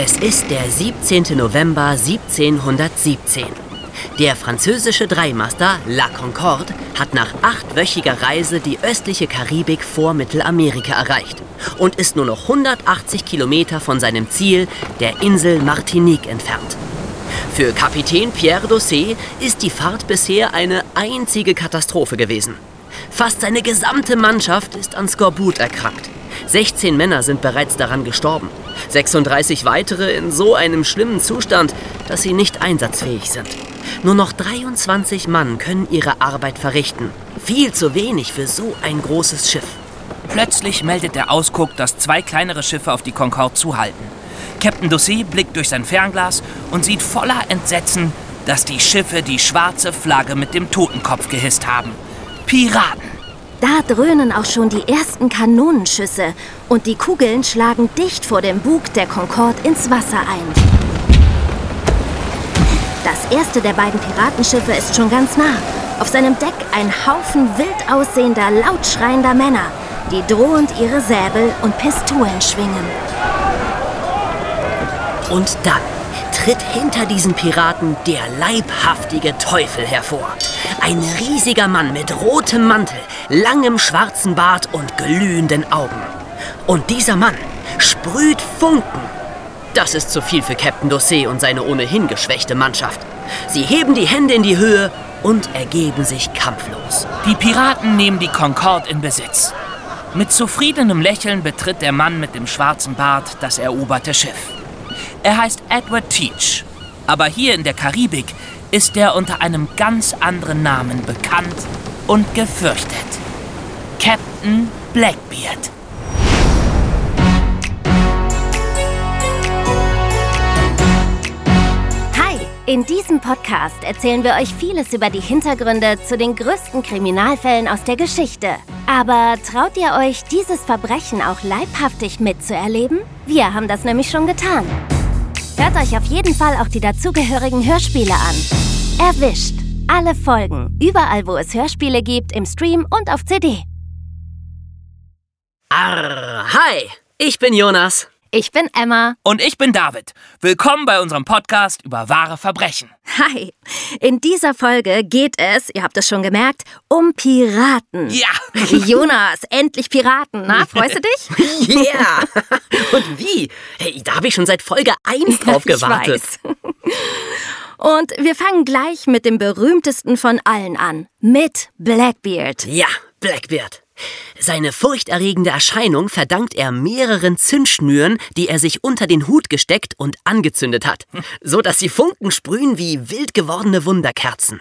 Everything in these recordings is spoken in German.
Es ist der 17. November 1717. Der französische Dreimaster La Concorde hat nach achtwöchiger Reise die östliche Karibik vor Mittelamerika erreicht und ist nur noch 180 Kilometer von seinem Ziel, der Insel Martinique, entfernt. Für Kapitän Pierre Dossé ist die Fahrt bisher eine einzige Katastrophe gewesen. Fast seine gesamte Mannschaft ist an Skorbut erkrankt. 16 Männer sind bereits daran gestorben. 36 weitere in so einem schlimmen Zustand, dass sie nicht einsatzfähig sind. Nur noch 23 Mann können ihre Arbeit verrichten. Viel zu wenig für so ein großes Schiff. Plötzlich meldet der Ausguck, dass zwei kleinere Schiffe auf die Concorde zuhalten. Captain Dossé blickt durch sein Fernglas und sieht voller Entsetzen, dass die Schiffe die schwarze Flagge mit dem Totenkopf gehisst haben. Piraten! Da dröhnen auch schon die ersten Kanonenschüsse und die Kugeln schlagen dicht vor dem Bug der Concorde ins Wasser ein. Das erste der beiden Piratenschiffe ist schon ganz nah. Auf seinem Deck ein Haufen wild aussehender, laut schreiender Männer, die drohend ihre Säbel und Pistolen schwingen. Und dann tritt hinter diesen Piraten der leibhaftige Teufel hervor. Ein riesiger Mann mit rotem Mantel, langem schwarzen Bart und glühenden Augen. Und dieser Mann sprüht Funken. Das ist zu viel für Captain Dossé und seine ohnehin geschwächte Mannschaft. Sie heben die Hände in die Höhe und ergeben sich kampflos. Die Piraten nehmen die Concorde in Besitz. Mit zufriedenem Lächeln betritt der Mann mit dem schwarzen Bart das eroberte Schiff. Er heißt Edward Teach, aber hier in der Karibik ist er unter einem ganz anderen Namen bekannt und gefürchtet. Captain Blackbeard. In diesem Podcast erzählen wir euch vieles über die Hintergründe zu den größten Kriminalfällen aus der Geschichte. Aber traut ihr euch, dieses Verbrechen auch leibhaftig mitzuerleben? Wir haben das nämlich schon getan. Hört euch auf jeden Fall auch die dazugehörigen Hörspiele an. Erwischt. Alle Folgen, überall wo es Hörspiele gibt, im Stream und auf CD. Arr, hi, ich bin Jonas. Ich bin Emma. Und ich bin David. Willkommen bei unserem Podcast über wahre Verbrechen. Hi. In dieser Folge geht es, ihr habt es schon gemerkt, um Piraten. Ja. Jonas, endlich Piraten. Na, freust du dich? Yeah! Und wie? Hey, da habe ich schon seit Folge 1 drauf gewartet. Ich weiß. Und wir fangen gleich mit dem berühmtesten von allen an. Mit Blackbeard. Ja, Blackbeard. Seine furchterregende Erscheinung verdankt er mehreren Zündschnüren, die er sich unter den Hut gesteckt und angezündet hat, so dass sie Funken sprühen wie wild gewordene Wunderkerzen.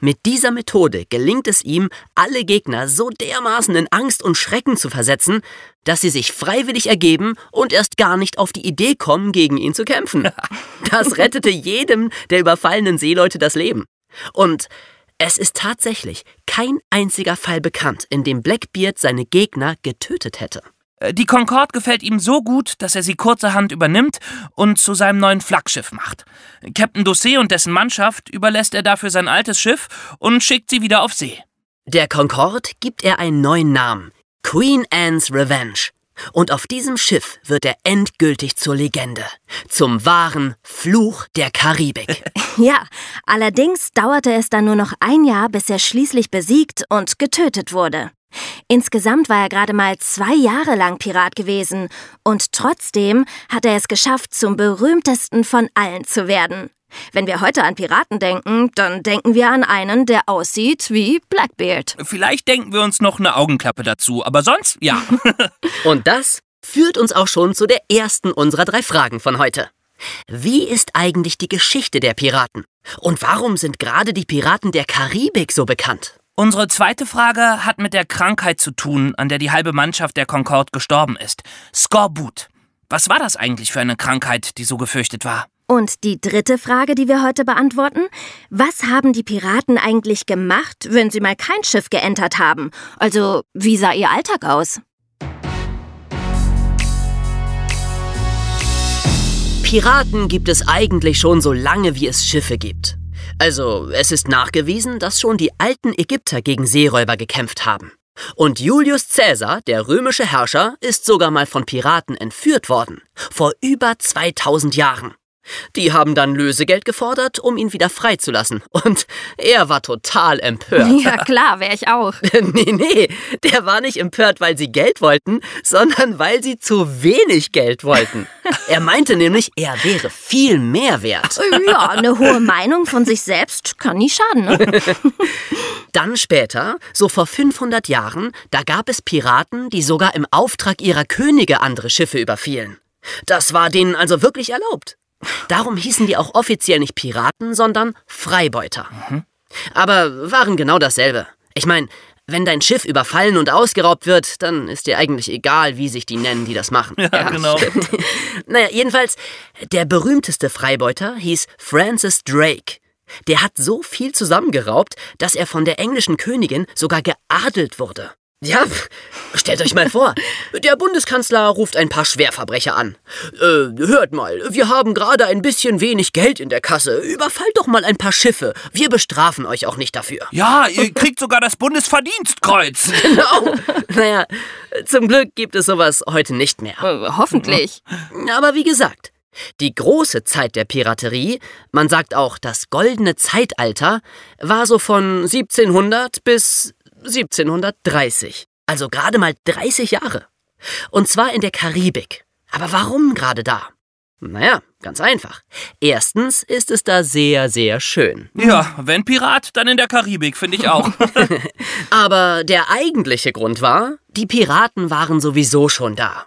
Mit dieser Methode gelingt es ihm, alle Gegner so dermaßen in Angst und Schrecken zu versetzen, dass sie sich freiwillig ergeben und erst gar nicht auf die Idee kommen, gegen ihn zu kämpfen. Das rettete jedem der überfallenen Seeleute das Leben. Und es ist tatsächlich kein einziger Fall bekannt, in dem Blackbeard seine Gegner getötet hätte. Äh, Die Concorde gefällt ihm so gut, dass er sie kurzerhand übernimmt und zu seinem neuen Flaggschiff macht. Captain Dossé und dessen Mannschaft überlässt er dafür sein altes Schiff und schickt sie wieder auf See. Der Concorde gibt er einen neuen Namen: Queen Anne's Revenge. Und auf diesem Schiff wird er endgültig zur Legende. Zum wahren Fluch der Karibik. Ja, allerdings dauerte es dann nur noch ein Jahr, bis er schließlich besiegt und getötet wurde. Insgesamt war er gerade mal zwei Jahre lang Pirat gewesen und trotzdem hat er es geschafft, zum berühmtesten von allen zu werden. Wenn wir heute an Piraten denken, dann denken wir an einen, der aussieht wie Blackbeard. Vielleicht denken wir uns noch eine Augenklappe dazu, aber sonst ja. Und das führt uns auch schon zu der ersten unserer drei Fragen von heute. Wie ist eigentlich die Geschichte der Piraten? Und warum sind gerade die Piraten der Karibik so bekannt? Unsere zweite Frage hat mit der Krankheit zu tun, an der die halbe Mannschaft der Concorde gestorben ist. Skorbut. Was war das eigentlich für eine Krankheit, die so gefürchtet war? Und die dritte Frage, die wir heute beantworten, was haben die Piraten eigentlich gemacht, wenn sie mal kein Schiff geentert haben? Also, wie sah ihr Alltag aus? Piraten gibt es eigentlich schon so lange, wie es Schiffe gibt. Also, es ist nachgewiesen, dass schon die alten Ägypter gegen Seeräuber gekämpft haben. Und Julius Caesar, der römische Herrscher, ist sogar mal von Piraten entführt worden. Vor über 2000 Jahren. Die haben dann Lösegeld gefordert, um ihn wieder freizulassen. Und er war total empört. Ja klar, wäre ich auch. nee, nee, der war nicht empört, weil sie Geld wollten, sondern weil sie zu wenig Geld wollten. Er meinte nämlich, er wäre viel mehr wert. Ja, eine hohe Meinung von sich selbst kann nie schaden. Ne? Dann später, so vor 500 Jahren, da gab es Piraten, die sogar im Auftrag ihrer Könige andere Schiffe überfielen. Das war denen also wirklich erlaubt. Darum hießen die auch offiziell nicht Piraten, sondern Freibeuter. Mhm. Aber waren genau dasselbe. Ich meine, wenn dein Schiff überfallen und ausgeraubt wird, dann ist dir eigentlich egal, wie sich die nennen, die das machen. Ja, ja genau. naja, jedenfalls, der berühmteste Freibeuter hieß Francis Drake. Der hat so viel zusammengeraubt, dass er von der englischen Königin sogar geadelt wurde. Ja, stellt euch mal vor, der Bundeskanzler ruft ein paar Schwerverbrecher an. Äh, hört mal, wir haben gerade ein bisschen wenig Geld in der Kasse. Überfallt doch mal ein paar Schiffe. Wir bestrafen euch auch nicht dafür. Ja, ihr kriegt sogar das Bundesverdienstkreuz. Genau. Naja, zum Glück gibt es sowas heute nicht mehr. Äh, hoffentlich. Aber wie gesagt, die große Zeit der Piraterie, man sagt auch das goldene Zeitalter, war so von 1700 bis 1730. Also gerade mal 30 Jahre. Und zwar in der Karibik. Aber warum gerade da? Naja, ganz einfach. Erstens ist es da sehr, sehr schön. Ja, wenn Pirat, dann in der Karibik, finde ich auch. Aber der eigentliche Grund war, die Piraten waren sowieso schon da.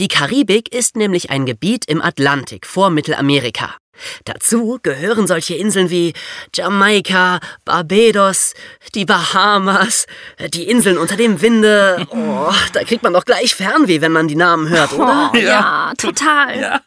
Die Karibik ist nämlich ein Gebiet im Atlantik vor Mittelamerika. Dazu gehören solche Inseln wie Jamaika, Barbados, die Bahamas, die Inseln unter dem Winde. Oh, da kriegt man doch gleich Fernweh, wenn man die Namen hört, oder? Oh, ja, ja, total. Ja.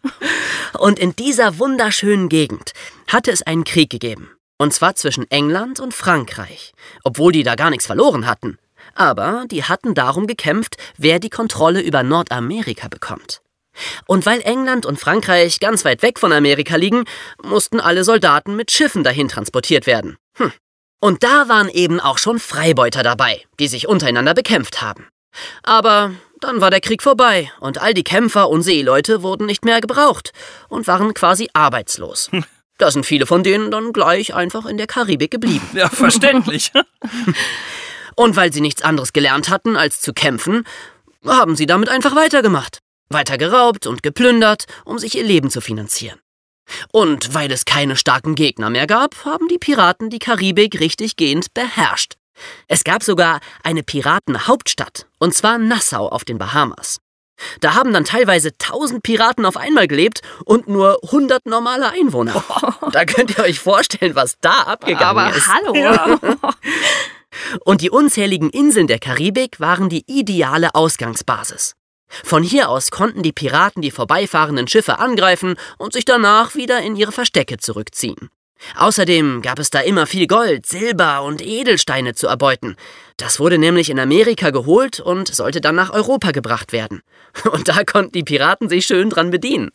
Und in dieser wunderschönen Gegend hatte es einen Krieg gegeben. Und zwar zwischen England und Frankreich, obwohl die da gar nichts verloren hatten. Aber die hatten darum gekämpft, wer die Kontrolle über Nordamerika bekommt. Und weil England und Frankreich ganz weit weg von Amerika liegen, mussten alle Soldaten mit Schiffen dahin transportiert werden. Hm. Und da waren eben auch schon Freibeuter dabei, die sich untereinander bekämpft haben. Aber dann war der Krieg vorbei und all die Kämpfer und Seeleute wurden nicht mehr gebraucht und waren quasi arbeitslos. Hm. Da sind viele von denen dann gleich einfach in der Karibik geblieben. Ja, verständlich. und weil sie nichts anderes gelernt hatten als zu kämpfen, haben sie damit einfach weitergemacht weiter geraubt und geplündert, um sich ihr Leben zu finanzieren. Und weil es keine starken Gegner mehr gab, haben die Piraten die Karibik richtiggehend beherrscht. Es gab sogar eine Piratenhauptstadt, und zwar Nassau auf den Bahamas. Da haben dann teilweise tausend Piraten auf einmal gelebt und nur hundert normale Einwohner. Da könnt ihr euch vorstellen, was da abgegangen Aber ist. hallo. Ja. Und die unzähligen Inseln der Karibik waren die ideale Ausgangsbasis. Von hier aus konnten die Piraten die vorbeifahrenden Schiffe angreifen und sich danach wieder in ihre Verstecke zurückziehen. Außerdem gab es da immer viel Gold, Silber und Edelsteine zu erbeuten. Das wurde nämlich in Amerika geholt und sollte dann nach Europa gebracht werden. Und da konnten die Piraten sich schön dran bedienen.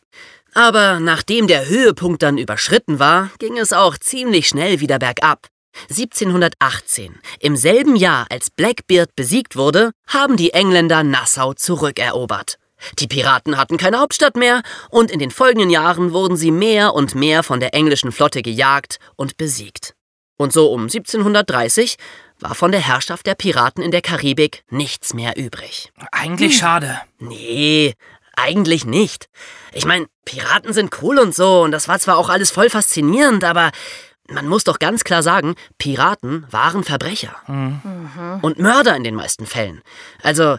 Aber nachdem der Höhepunkt dann überschritten war, ging es auch ziemlich schnell wieder bergab. 1718, im selben Jahr als Blackbeard besiegt wurde, haben die Engländer Nassau zurückerobert. Die Piraten hatten keine Hauptstadt mehr und in den folgenden Jahren wurden sie mehr und mehr von der englischen Flotte gejagt und besiegt. Und so um 1730 war von der Herrschaft der Piraten in der Karibik nichts mehr übrig. Eigentlich hm. schade. Nee, eigentlich nicht. Ich meine, Piraten sind cool und so, und das war zwar auch alles voll faszinierend, aber man muss doch ganz klar sagen, Piraten waren Verbrecher. Mhm. Und Mörder in den meisten Fällen. Also,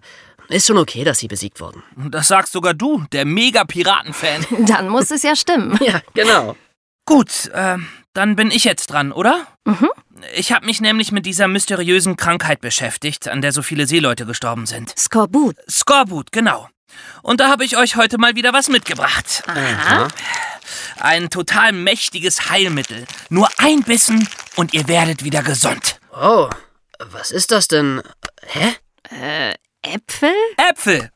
ist schon okay, dass sie besiegt wurden. Das sagst sogar du, der Mega-Piraten-Fan. Dann muss es ja stimmen. Ja, genau. Gut, äh, dann bin ich jetzt dran, oder? Mhm. Ich habe mich nämlich mit dieser mysteriösen Krankheit beschäftigt, an der so viele Seeleute gestorben sind. Skorbut. Skorbut, genau. Und da habe ich euch heute mal wieder was mitgebracht. Aha. Ein total mächtiges Heilmittel. Nur ein Bissen und ihr werdet wieder gesund. Oh, was ist das denn? Hä? Äh, Äpfel? Äpfel!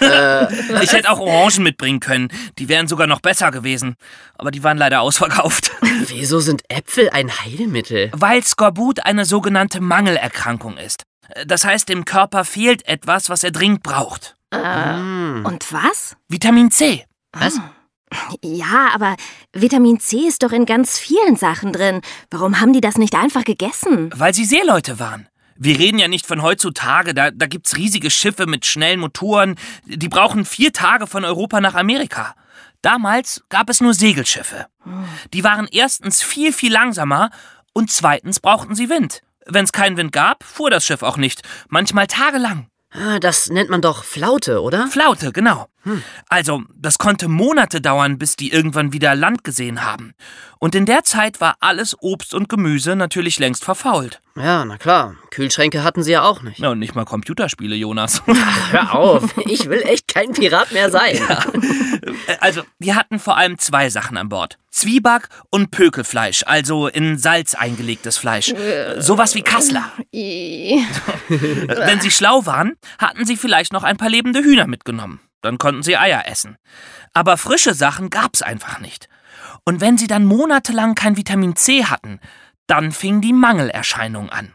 Äh. Ich hätte auch Orangen mitbringen können. Die wären sogar noch besser gewesen. Aber die waren leider ausverkauft. Wieso sind Äpfel ein Heilmittel? Weil Skorbut eine sogenannte Mangelerkrankung ist. Das heißt, dem Körper fehlt etwas, was er dringend braucht. Und was? Vitamin C. Was? Ja, aber Vitamin C ist doch in ganz vielen Sachen drin. Warum haben die das nicht einfach gegessen? Weil sie Seeleute waren. Wir reden ja nicht von heutzutage, da, da gibt's riesige Schiffe mit schnellen Motoren, die brauchen vier Tage von Europa nach Amerika. Damals gab es nur Segelschiffe. Die waren erstens viel, viel langsamer und zweitens brauchten sie Wind. Wenn es keinen Wind gab, fuhr das Schiff auch nicht, manchmal tagelang. Ah, Das nennt man doch Flaute, oder? Flaute, genau. Also, das konnte Monate dauern, bis die irgendwann wieder Land gesehen haben. Und in der Zeit war alles Obst und Gemüse natürlich längst verfault. Ja, na klar. Kühlschränke hatten sie ja auch nicht. Ja, und nicht mal Computerspiele, Jonas. Hör auf, ich will echt kein Pirat mehr sein. Also, wir hatten vor allem zwei Sachen an Bord. Zwieback und Pökelfleisch, also in Salz eingelegtes Fleisch. Sowas wie Kassler. Wenn sie schlau waren, hatten sie vielleicht noch ein paar lebende Hühner mitgenommen. Dann konnten sie Eier essen. Aber frische Sachen gab's einfach nicht. Und wenn sie dann monatelang kein Vitamin C hatten, dann fingen die Mangelerscheinungen an.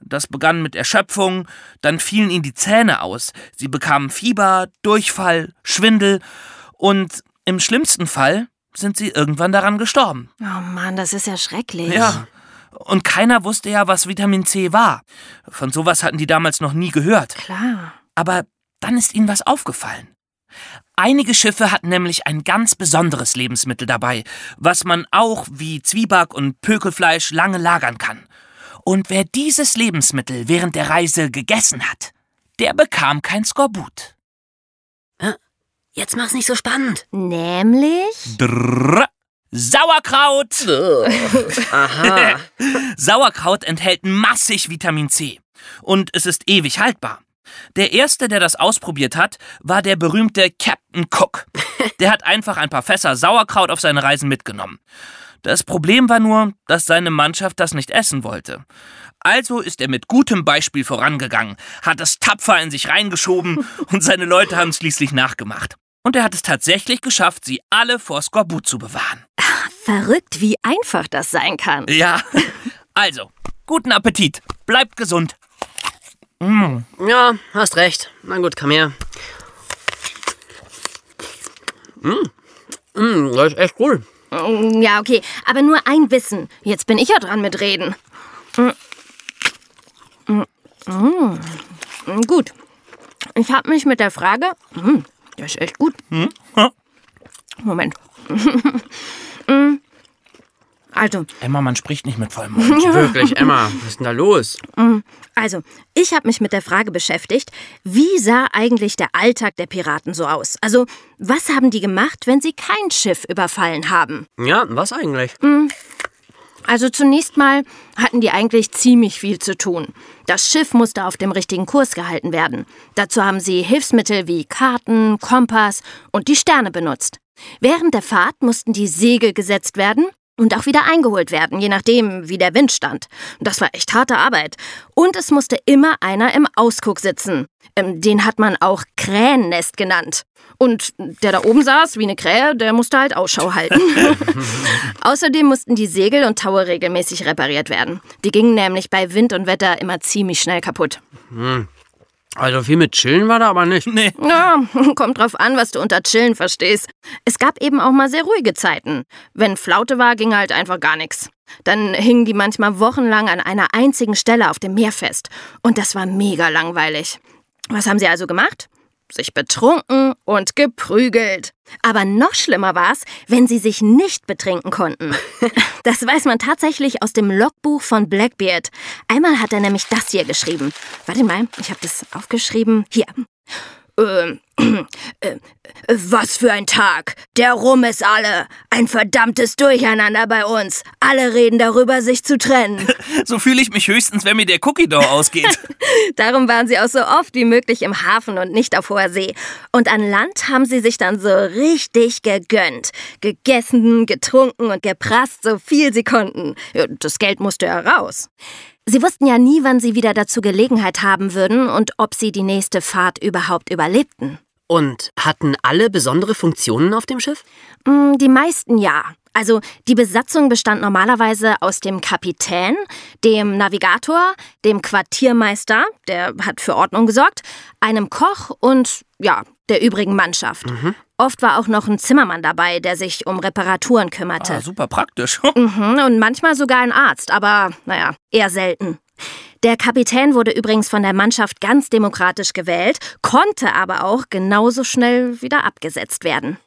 Das begann mit Erschöpfung, dann fielen ihnen die Zähne aus, sie bekamen Fieber, Durchfall, Schwindel und im schlimmsten Fall sind sie irgendwann daran gestorben. Oh Mann, das ist ja schrecklich. Ja. Und keiner wusste ja, was Vitamin C war. Von sowas hatten die damals noch nie gehört. Klar. Aber dann ist ihnen was aufgefallen. Einige Schiffe hatten nämlich ein ganz besonderes Lebensmittel dabei, was man auch wie Zwieback und Pökelfleisch lange lagern kann. Und wer dieses Lebensmittel während der Reise gegessen hat, der bekam kein Skorbut. Jetzt mach's nicht so spannend. Nämlich? Drrr. Sauerkraut! Aha. Sauerkraut enthält massig Vitamin C. Und es ist ewig haltbar. Der erste, der das ausprobiert hat, war der berühmte Captain Cook. Der hat einfach ein paar Fässer Sauerkraut auf seine Reisen mitgenommen. Das Problem war nur, dass seine Mannschaft das nicht essen wollte. Also ist er mit gutem Beispiel vorangegangen, hat es tapfer in sich reingeschoben und seine Leute haben es schließlich nachgemacht. Und er hat es tatsächlich geschafft, sie alle vor Skorbut zu bewahren. Verrückt, wie einfach das sein kann. Ja, also, guten Appetit, bleibt gesund. Ja, hast recht. Na gut, komm her. Mm. Mm, das ist echt cool. Mm, Ja, okay, aber nur ein Wissen. Jetzt bin ich ja dran mit Reden. Mm. Mm, mm. Mm, Gut. Ich habe mich mit der Frage. Mm, Das ist echt gut. Moment. Mm. Also, Emma, man spricht nicht mit vollem Mund. Wirklich, Emma, was ist denn da los? Also, ich habe mich mit der Frage beschäftigt, wie sah eigentlich der Alltag der Piraten so aus? Also, was haben die gemacht, wenn sie kein Schiff überfallen haben? Ja, was eigentlich? Also zunächst mal hatten die eigentlich ziemlich viel zu tun. Das Schiff musste auf dem richtigen Kurs gehalten werden. Dazu haben sie Hilfsmittel wie Karten, Kompass und die Sterne benutzt. Während der Fahrt mussten die Segel gesetzt werden und auch wieder eingeholt werden, je nachdem, wie der Wind stand. Das war echt harte Arbeit. Und es musste immer einer im Ausguck sitzen. Ähm, Den hat man auch Krähennest genannt. Und der da oben saß, wie eine Krähe, der musste halt Ausschau halten. Außerdem mussten die Segel und Taue regelmäßig repariert werden. Die gingen nämlich bei Wind und Wetter immer ziemlich schnell kaputt. Also viel mit Chillen war da aber nicht. Nee, Ja, kommt drauf an, was du unter Chillen verstehst. Es gab eben auch mal sehr ruhige Zeiten. Wenn Flaute war, ging halt einfach gar nichts. Dann hingen die manchmal wochenlang an einer einzigen Stelle auf dem Meer fest. Und das war mega langweilig. Was haben sie also gemacht? Sich betrunken und geprügelt. Aber noch schlimmer war es, wenn sie sich nicht betrinken konnten. Das weiß man tatsächlich aus dem Logbuch von Blackbeard. Einmal hat er nämlich das hier geschrieben. Warte mal, ich habe das aufgeschrieben. Hier. Ähm, äh, was für ein Tag. Der Rum ist alle. Ein verdammtes Durcheinander bei uns. Alle reden darüber, sich zu trennen. so fühle ich mich höchstens, wenn mir der Cookie Dough ausgeht. Darum waren sie auch so oft wie möglich im Hafen und nicht auf hoher See. Und an Land haben sie sich dann so richtig gegönnt. Gegessen, getrunken und geprasst, so viel sie konnten. Das Geld musste ja raus. Sie wussten ja nie, wann sie wieder dazu Gelegenheit haben würden und ob sie die nächste Fahrt überhaupt überlebten. Und hatten alle besondere Funktionen auf dem Schiff? Mm, Die meisten ja. Also die Besatzung bestand normalerweise aus dem Kapitän, dem Navigator, dem Quartiermeister, der hat für Ordnung gesorgt, einem Koch und ja, der übrigen Mannschaft. Oft war auch noch ein Zimmermann dabei, der sich um Reparaturen kümmerte. Ah, super praktisch. Mhm, und manchmal sogar ein Arzt, aber naja, eher selten. Der Kapitän wurde übrigens von der Mannschaft ganz demokratisch gewählt, konnte aber auch genauso schnell wieder abgesetzt werden.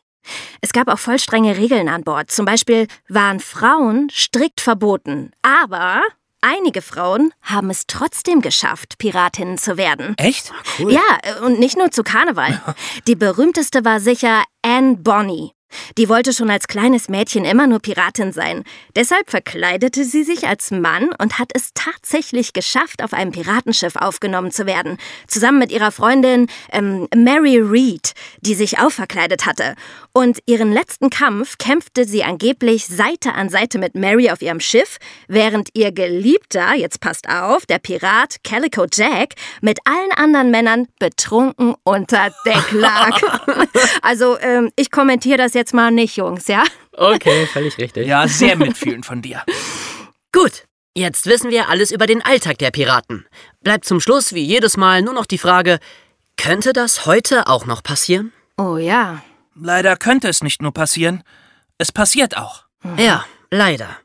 Es gab auch voll strenge Regeln an Bord. Zum Beispiel waren Frauen strikt verboten. Aber einige Frauen haben es trotzdem geschafft, Piratinnen zu werden. Echt? Ja, und nicht nur zu Karneval. Die berühmteste war sicher Anne Bonny. Die wollte schon als kleines Mädchen immer nur Piratin sein. Deshalb verkleidete sie sich als Mann und hat es tatsächlich geschafft, auf einem Piratenschiff aufgenommen zu werden. Zusammen mit ihrer Freundin ähm, Mary Reed, die sich auch verkleidet hatte. Und ihren letzten Kampf kämpfte sie angeblich Seite an Seite mit Mary auf ihrem Schiff, während ihr Geliebter, jetzt passt auf, der Pirat Calico Jack, mit allen anderen Männern betrunken unter Deck lag. also, ähm, ich kommentiere das jetzt mal nicht, Jungs, ja? Okay, völlig richtig. Ja, sehr mitfühlend von dir. Gut, jetzt wissen wir alles über den Alltag der Piraten. Bleibt zum Schluss, wie jedes Mal, nur noch die Frage, könnte das heute auch noch passieren? Oh ja. Leider könnte es nicht nur passieren, es passiert auch. Ja, leider.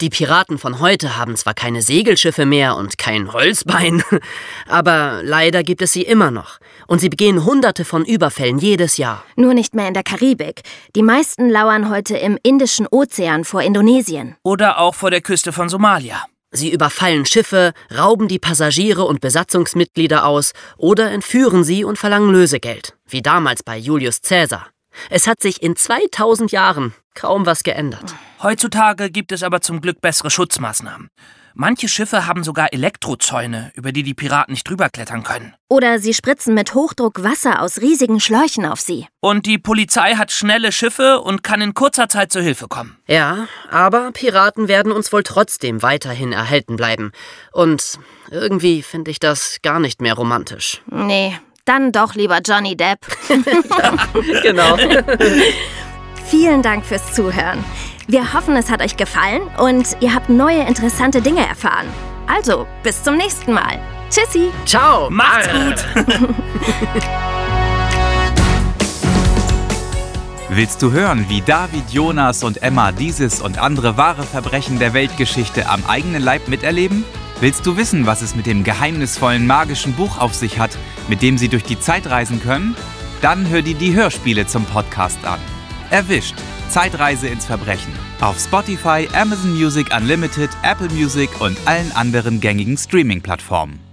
Die Piraten von heute haben zwar keine Segelschiffe mehr und kein Holzbein, aber leider gibt es sie immer noch. Und sie begehen hunderte von Überfällen jedes Jahr. Nur nicht mehr in der Karibik. Die meisten lauern heute im Indischen Ozean vor Indonesien. Oder auch vor der Küste von Somalia. Sie überfallen Schiffe, rauben die Passagiere und Besatzungsmitglieder aus oder entführen sie und verlangen Lösegeld, wie damals bei Julius Caesar. Es hat sich in 2000 Jahren kaum was geändert. Heutzutage gibt es aber zum Glück bessere Schutzmaßnahmen. Manche Schiffe haben sogar Elektrozäune, über die die Piraten nicht drüber klettern können. Oder sie spritzen mit Hochdruck Wasser aus riesigen Schläuchen auf sie. Und die Polizei hat schnelle Schiffe und kann in kurzer Zeit zur Hilfe kommen. Ja, aber Piraten werden uns wohl trotzdem weiterhin erhalten bleiben. Und irgendwie finde ich das gar nicht mehr romantisch. Nee, dann doch lieber Johnny Depp. Genau. Vielen Dank fürs Zuhören. Wir hoffen, es hat euch gefallen und ihr habt neue interessante Dinge erfahren. Also, bis zum nächsten Mal. Tschüssi! Ciao. Macht's gut! Willst du hören, wie David, Jonas und Emma dieses und andere wahre Verbrechen der Weltgeschichte am eigenen Leib miterleben? Willst du wissen, was es mit dem geheimnisvollen magischen Buch auf sich hat, mit dem sie durch die Zeit reisen können? Dann hör dir die Hörspiele zum Podcast an. Erwischt. Zeitreise ins Verbrechen. Auf Spotify, Amazon Music Unlimited, Apple Music und allen anderen gängigen Streaming-Plattformen.